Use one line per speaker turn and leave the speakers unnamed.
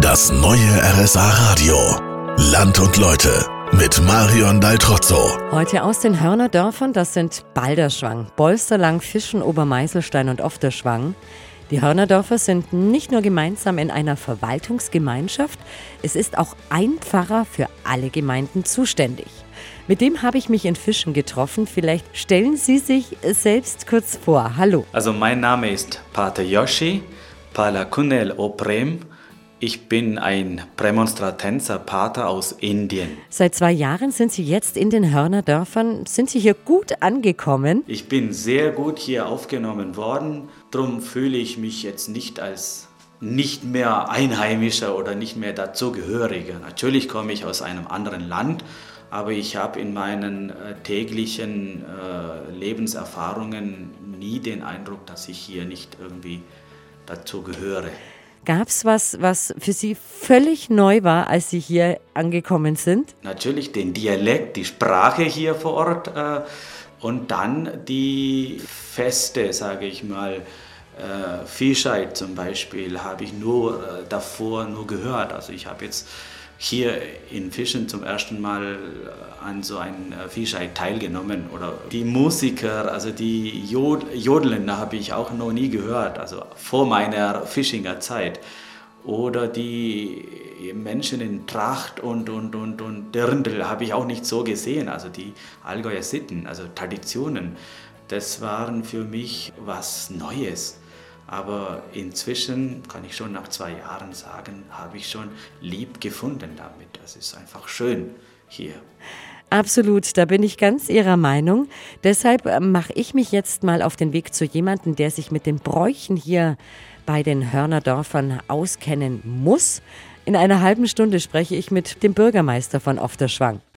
Das neue RSA Radio. Land und Leute mit Marion Daltrozzo.
Heute aus den Hörnerdörfern, das sind Balderschwang, Bolsterlang, Fischen, Obermeißelstein und Ofterschwang. Die Hörnerdörfer sind nicht nur gemeinsam in einer Verwaltungsgemeinschaft, es ist auch ein Pfarrer für alle Gemeinden zuständig. Mit dem habe ich mich in Fischen getroffen. Vielleicht stellen Sie sich selbst kurz vor. Hallo.
Also mein Name ist Pater Yoshi Palakunel Oprem. Ich bin ein Prämonstratenser Pater aus Indien.
Seit zwei Jahren sind Sie jetzt in den Hörnerdörfern. Sind Sie hier gut angekommen?
Ich bin sehr gut hier aufgenommen worden. Darum fühle ich mich jetzt nicht als nicht mehr Einheimischer oder nicht mehr dazugehöriger. Natürlich komme ich aus einem anderen Land, aber ich habe in meinen äh, täglichen äh, Lebenserfahrungen nie den Eindruck, dass ich hier nicht irgendwie dazu gehöre.
Gab es was, was für Sie völlig neu war, als Sie hier angekommen sind?
Natürlich den Dialekt, die Sprache hier vor Ort äh, und dann die Feste, sage ich mal. Äh, Viehscheid zum Beispiel habe ich nur äh, davor nur gehört. Also ich habe jetzt hier in Fischen zum ersten Mal äh, an so einem äh, Viehscheid teilgenommen. Oder die Musiker, also die Jod Jodeln, habe ich auch noch nie gehört, also vor meiner Fischinger Zeit. Oder die Menschen in Tracht und, und, und, und Dirndl habe ich auch nicht so gesehen. Also die Allgäuer Sitten, also Traditionen, das waren für mich was Neues. Aber inzwischen kann ich schon nach zwei Jahren sagen, habe ich schon lieb gefunden damit. Das ist einfach schön hier.
Absolut, da bin ich ganz Ihrer Meinung. Deshalb mache ich mich jetzt mal auf den Weg zu jemandem, der sich mit den Bräuchen hier bei den Hörnerdörfern auskennen muss. In einer halben Stunde spreche ich mit dem Bürgermeister von Ofterschwang.